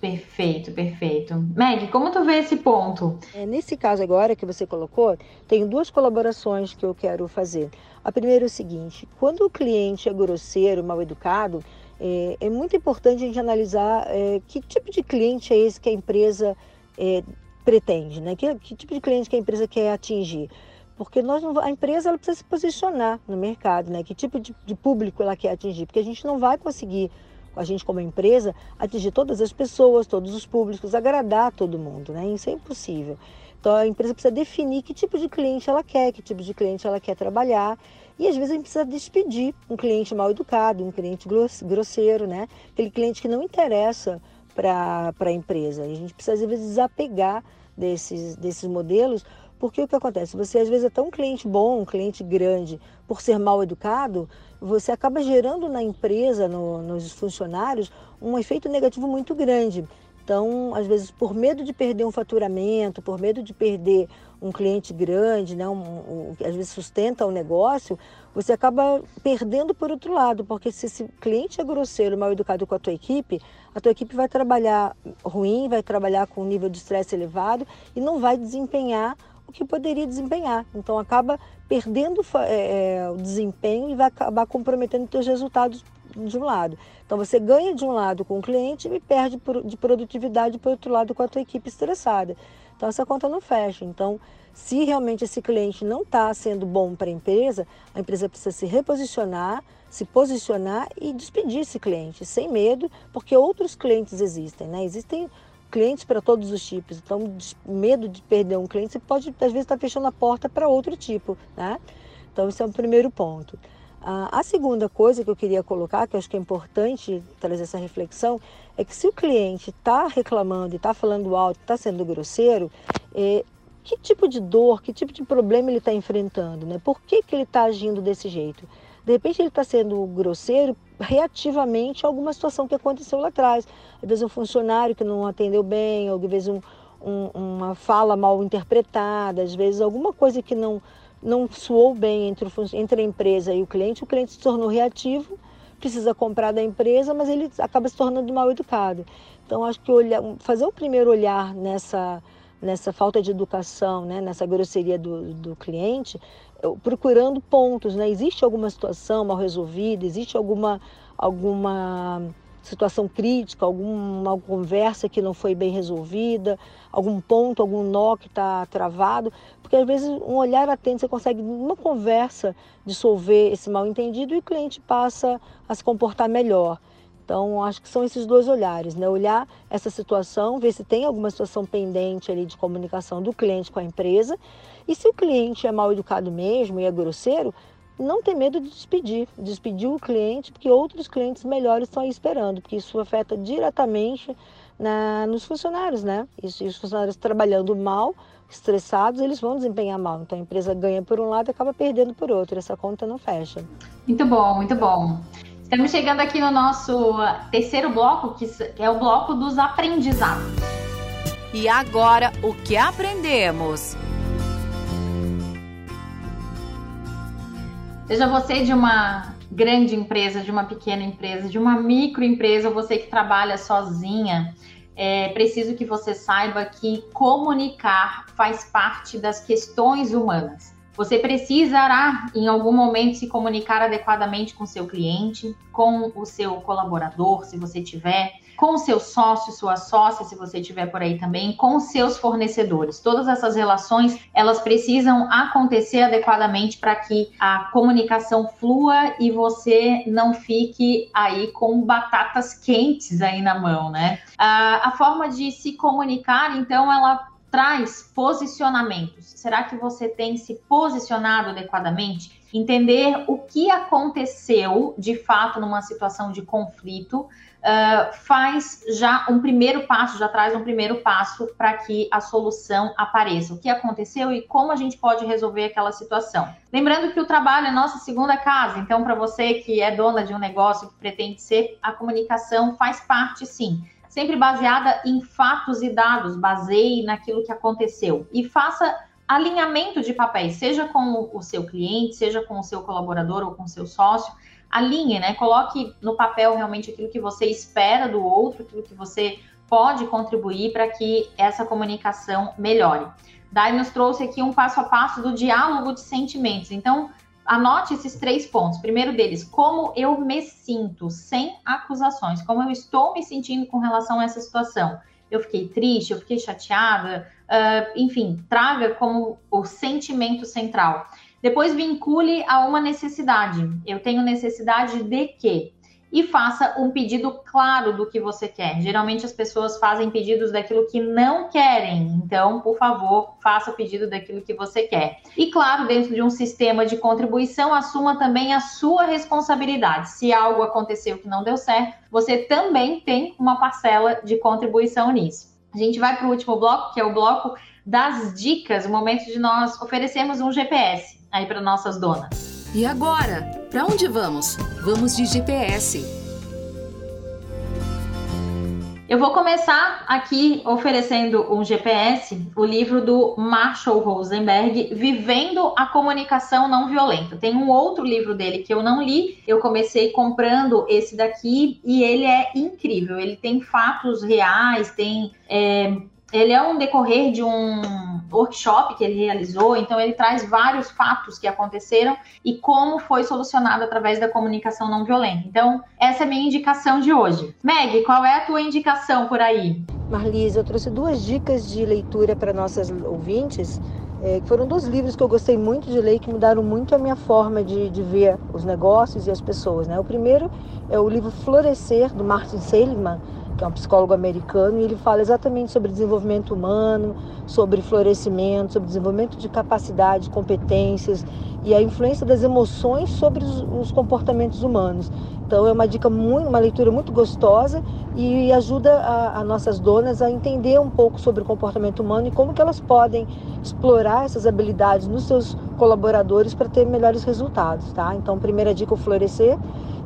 Perfeito, perfeito. Meg, como tu vê esse ponto? É, nesse caso agora que você colocou, tem duas colaborações que eu quero fazer. A primeira é o seguinte: quando o cliente é grosseiro, mal educado, é, é muito importante a gente analisar é, que tipo de cliente é esse que a empresa é, pretende, né? Que, que, tipo de cliente que a empresa quer atingir. Porque nós não, a empresa ela precisa se posicionar no mercado, né? Que tipo de, de público ela quer atingir? Porque a gente não vai conseguir a gente como empresa, atingir todas as pessoas, todos os públicos, agradar todo mundo, né? Isso é impossível. Então a empresa precisa definir que tipo de cliente ela quer, que tipo de cliente ela quer trabalhar. E às vezes a gente precisa despedir um cliente mal educado, um cliente grosseiro, né? Aquele cliente que não interessa para a empresa. E a gente precisa às vezes desapegar desses, desses modelos, porque o que acontece? Você às vezes é tão cliente bom, um cliente grande, por ser mal educado, você acaba gerando na empresa, no, nos funcionários, um efeito negativo muito grande. Então, às vezes, por medo de perder um faturamento, por medo de perder um cliente grande, né, um, um, às vezes sustenta o negócio, você acaba perdendo por outro lado, porque se esse cliente é grosseiro, mal educado com a tua equipe, a tua equipe vai trabalhar ruim, vai trabalhar com um nível de estresse elevado e não vai desempenhar que poderia desempenhar. Então acaba perdendo é, é, o desempenho e vai acabar comprometendo os seus resultados de um lado. Então você ganha de um lado com o cliente e perde de produtividade por outro lado com a tua equipe estressada. Então essa conta não fecha. Então, se realmente esse cliente não está sendo bom para a empresa, a empresa precisa se reposicionar, se posicionar e despedir esse cliente sem medo, porque outros clientes existem, né? Existem clientes para todos os tipos. Então, medo de perder um cliente, você pode, às vezes, estar tá fechando a porta para outro tipo, né? Então, esse é o primeiro ponto. a segunda coisa que eu queria colocar, que eu acho que é importante trazer essa reflexão, é que se o cliente está reclamando está falando alto, está sendo grosseiro, é, que tipo de dor, que tipo de problema ele está enfrentando, né? Por que, que ele está agindo desse jeito? De repente ele está sendo grosseiro reativamente alguma situação que aconteceu lá atrás. Às vezes um funcionário que não atendeu bem, ou às vezes um, um, uma fala mal interpretada, às vezes alguma coisa que não, não soou bem entre, o, entre a empresa e o cliente, o cliente se tornou reativo, precisa comprar da empresa, mas ele acaba se tornando mal educado. Então acho que olhar, fazer o primeiro olhar nessa nessa falta de educação, né, nessa grosseria do, do cliente, procurando pontos, né? Existe alguma situação mal resolvida? Existe alguma alguma situação crítica, alguma conversa que não foi bem resolvida, algum ponto, algum nó que está travado, porque às vezes um olhar atento você consegue numa conversa dissolver esse mal entendido e o cliente passa a se comportar melhor. Então, acho que são esses dois olhares, né? Olhar essa situação, ver se tem alguma situação pendente ali de comunicação do cliente com a empresa. E se o cliente é mal educado mesmo e é grosseiro, não ter medo de despedir, despedir o cliente, porque outros clientes melhores estão aí esperando, porque isso afeta diretamente na, nos funcionários, né? E, e os funcionários trabalhando mal, estressados, eles vão desempenhar mal. Então a empresa ganha por um lado e acaba perdendo por outro. Essa conta não fecha. Muito bom, muito bom. Estamos chegando aqui no nosso terceiro bloco, que é o bloco dos aprendizados. E agora, o que aprendemos? Seja você de uma grande empresa, de uma pequena empresa, de uma microempresa, ou você que trabalha sozinha, é preciso que você saiba que comunicar faz parte das questões humanas. Você precisará, em algum momento, se comunicar adequadamente com seu cliente, com o seu colaborador, se você tiver, com seu sócio, sua sócia, se você tiver por aí também, com seus fornecedores. Todas essas relações, elas precisam acontecer adequadamente para que a comunicação flua e você não fique aí com batatas quentes aí na mão, né? A, a forma de se comunicar, então, ela traz posicionamentos. Será que você tem se posicionado adequadamente? Entender o que aconteceu de fato numa situação de conflito uh, faz já um primeiro passo, já traz um primeiro passo para que a solução apareça. O que aconteceu e como a gente pode resolver aquela situação. Lembrando que o trabalho é nossa segunda casa, então, para você que é dona de um negócio que pretende ser, a comunicação faz parte sim sempre baseada em fatos e dados, baseie naquilo que aconteceu e faça alinhamento de papéis, seja com o seu cliente, seja com o seu colaborador ou com o seu sócio, alinhe, né? Coloque no papel realmente aquilo que você espera do outro, aquilo que você pode contribuir para que essa comunicação melhore. Dai nos trouxe aqui um passo a passo do diálogo de sentimentos. Então, Anote esses três pontos. Primeiro deles, como eu me sinto, sem acusações, como eu estou me sentindo com relação a essa situação. Eu fiquei triste, eu fiquei chateada, uh, enfim, traga como o sentimento central. Depois vincule a uma necessidade. Eu tenho necessidade de quê? E faça um pedido claro do que você quer. Geralmente as pessoas fazem pedidos daquilo que não querem, então, por favor, faça o pedido daquilo que você quer. E claro, dentro de um sistema de contribuição, assuma também a sua responsabilidade. Se algo aconteceu que não deu certo, você também tem uma parcela de contribuição nisso. A gente vai para o último bloco, que é o bloco das dicas, o momento de nós oferecermos um GPS aí para nossas donas. E agora? Para onde vamos? Vamos de GPS. Eu vou começar aqui oferecendo um GPS, o livro do Marshall Rosenberg, Vivendo a Comunicação Não Violenta. Tem um outro livro dele que eu não li, eu comecei comprando esse daqui e ele é incrível. Ele tem fatos reais, tem é, ele é um decorrer de um workshop que ele realizou, então ele traz vários fatos que aconteceram e como foi solucionado através da comunicação não violenta. Então, essa é a minha indicação de hoje. Meg, qual é a tua indicação por aí? Marlise, eu trouxe duas dicas de leitura para nossas ouvintes. É, foram dois livros que eu gostei muito de ler que mudaram muito a minha forma de, de ver os negócios e as pessoas. Né? O primeiro é o livro Florescer, do Martin Seligman, que é um psicólogo americano, e ele fala exatamente sobre desenvolvimento humano, sobre florescimento, sobre desenvolvimento de capacidade, competências e a influência das emoções sobre os, os comportamentos humanos. Então é uma dica muito, uma leitura muito gostosa e ajuda a, nossas donas a entender um pouco sobre o comportamento humano e como que elas podem explorar essas habilidades nos seus colaboradores para ter melhores resultados, tá? Então, primeira dica, o florescer.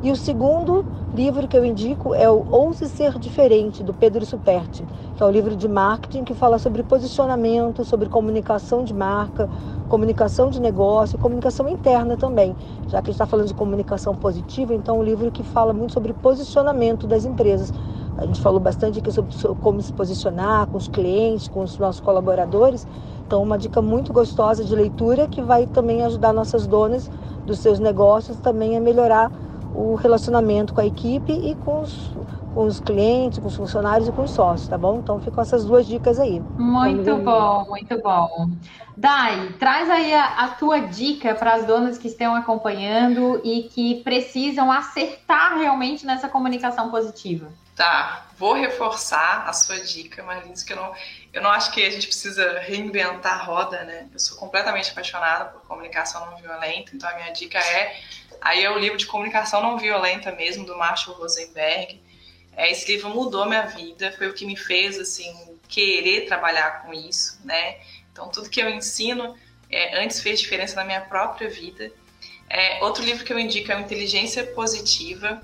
E o segundo livro que eu indico é o Ouse Ser Diferente, do Pedro Superti, que é um livro de marketing que fala sobre posicionamento, sobre comunicação de marca, comunicação de negócio, comunicação interna também. Já que a gente está falando de comunicação positiva, então um livro que fala muito sobre posicionamento das empresas. A gente falou bastante aqui sobre como se posicionar com os clientes, com os nossos colaboradores. Então, uma dica muito gostosa de leitura que vai também ajudar nossas donas dos seus negócios também a melhorar o relacionamento com a equipe e com os, com os clientes, com os funcionários e com os sócios, tá bom? Então ficam essas duas dicas aí. Muito bom, muito bom. Dai, traz aí a, a tua dica para as donas que estão acompanhando e que precisam acertar realmente nessa comunicação positiva. Tá, vou reforçar a sua dica, Marlins, que eu não, eu não acho que a gente precisa reinventar a roda, né? Eu sou completamente apaixonada por comunicação não violenta, então a minha dica é aí é o livro de comunicação não violenta mesmo do Marshall Rosenberg. É, esse livro mudou minha vida, foi o que me fez assim querer trabalhar com isso, né? Então tudo que eu ensino é, antes fez diferença na minha própria vida. É, outro livro que eu indico é o Inteligência Positiva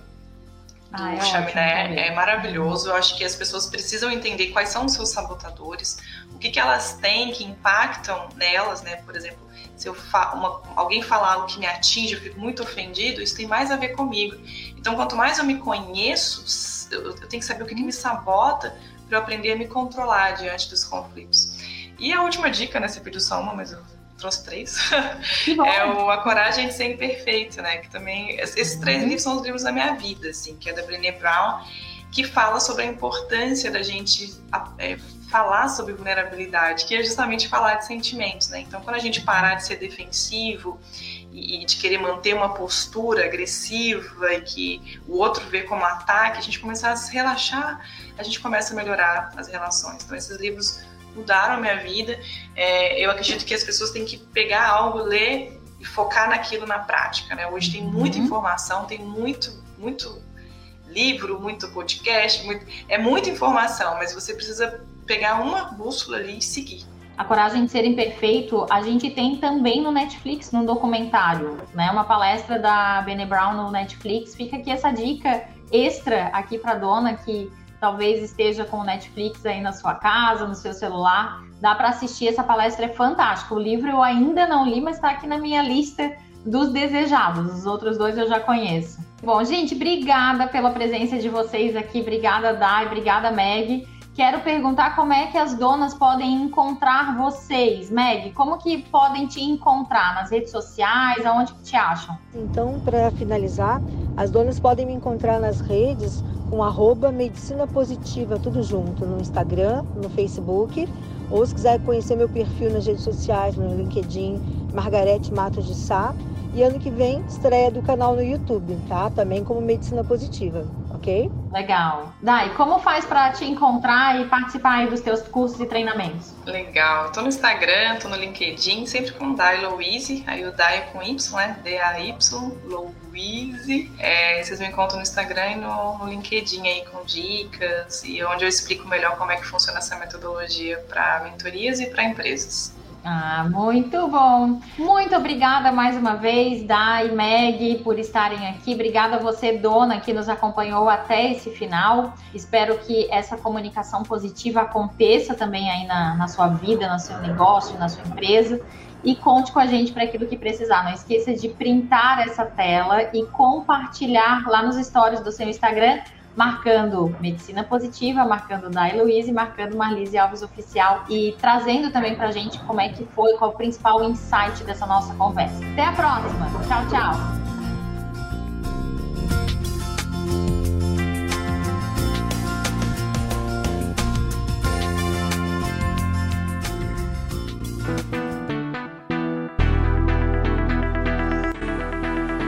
do ah, é Chaminé, é maravilhoso. Eu acho que as pessoas precisam entender quais são os seus sabotadores, o que, que elas têm que impactam nelas, né? Por exemplo, se eu fa uma, alguém falar algo que me atinge, eu fico muito ofendido, isso tem mais a ver comigo. Então, quanto mais eu me conheço, eu, eu tenho que saber o que, que me sabota para eu aprender a me controlar diante dos conflitos. E a última dica, né? Você pediu só uma, mas eu trouxe três. é o A Coragem de Ser Imperfeito, né? Que também. Esses três uhum. livros são os livros da minha vida, assim, que é da Brené Brown, que fala sobre a importância da gente é, falar sobre vulnerabilidade, que é justamente falar de sentimentos, né? Então, quando a gente parar de ser defensivo e, de querer manter uma postura agressiva e que o outro vê como ataque, a gente começar a se relaxar, a gente começa a melhorar as relações. Então, esses livros mudaram a minha vida. É, eu acredito que as pessoas têm que pegar algo, ler e focar naquilo na prática. Né? Hoje tem muita uhum. informação, tem muito, muito livro, muito podcast, muito, é muita informação, mas você precisa pegar uma bússola ali e seguir. A Coragem de Ser Imperfeito, a gente tem também no Netflix, num documentário, né? Uma palestra da Bene Brown no Netflix. Fica aqui essa dica extra aqui para dona que talvez esteja com o Netflix aí na sua casa, no seu celular, dá para assistir. Essa palestra é fantástica. O livro eu ainda não li, mas está aqui na minha lista dos desejados. Os outros dois eu já conheço. Bom, gente, obrigada pela presença de vocês aqui. Obrigada, Dai. Obrigada, Meg. Quero perguntar como é que as donas podem encontrar vocês. Meg, como que podem te encontrar nas redes sociais? Aonde que te acham? Então, para finalizar, as donas podem me encontrar nas redes com arroba Medicina Positiva, tudo junto, no Instagram, no Facebook, ou se quiser conhecer meu perfil nas redes sociais, no LinkedIn, Margarete Matos de Sá. E ano que vem, estreia do canal no YouTube, tá? Também como Medicina Positiva, ok? Legal. Dai, como faz para te encontrar e participar aí dos teus cursos e treinamentos? Legal. Tô no Instagram, tô no LinkedIn, sempre com Dai Louise, aí o Dai é com Y, né? D-A-Y, Louise. É, vocês me encontram no Instagram e no, no LinkedIn aí com dicas e onde eu explico melhor como é que funciona essa metodologia para mentorias e para empresas. Ah, muito bom. Muito obrigada mais uma vez, Dai e Meg, por estarem aqui. Obrigada a você, dona, que nos acompanhou até esse final. Espero que essa comunicação positiva aconteça também aí na, na sua vida, no seu negócio, na sua empresa. E conte com a gente para aquilo que precisar. Não esqueça de printar essa tela e compartilhar lá nos stories do seu Instagram marcando Medicina Positiva, marcando Dai Luiz marcando Marlise Alves Oficial e trazendo também pra gente como é que foi, qual o principal insight dessa nossa conversa. Até a próxima. Tchau, tchau.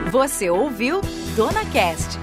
Você ouviu Dona Cast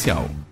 Comercial.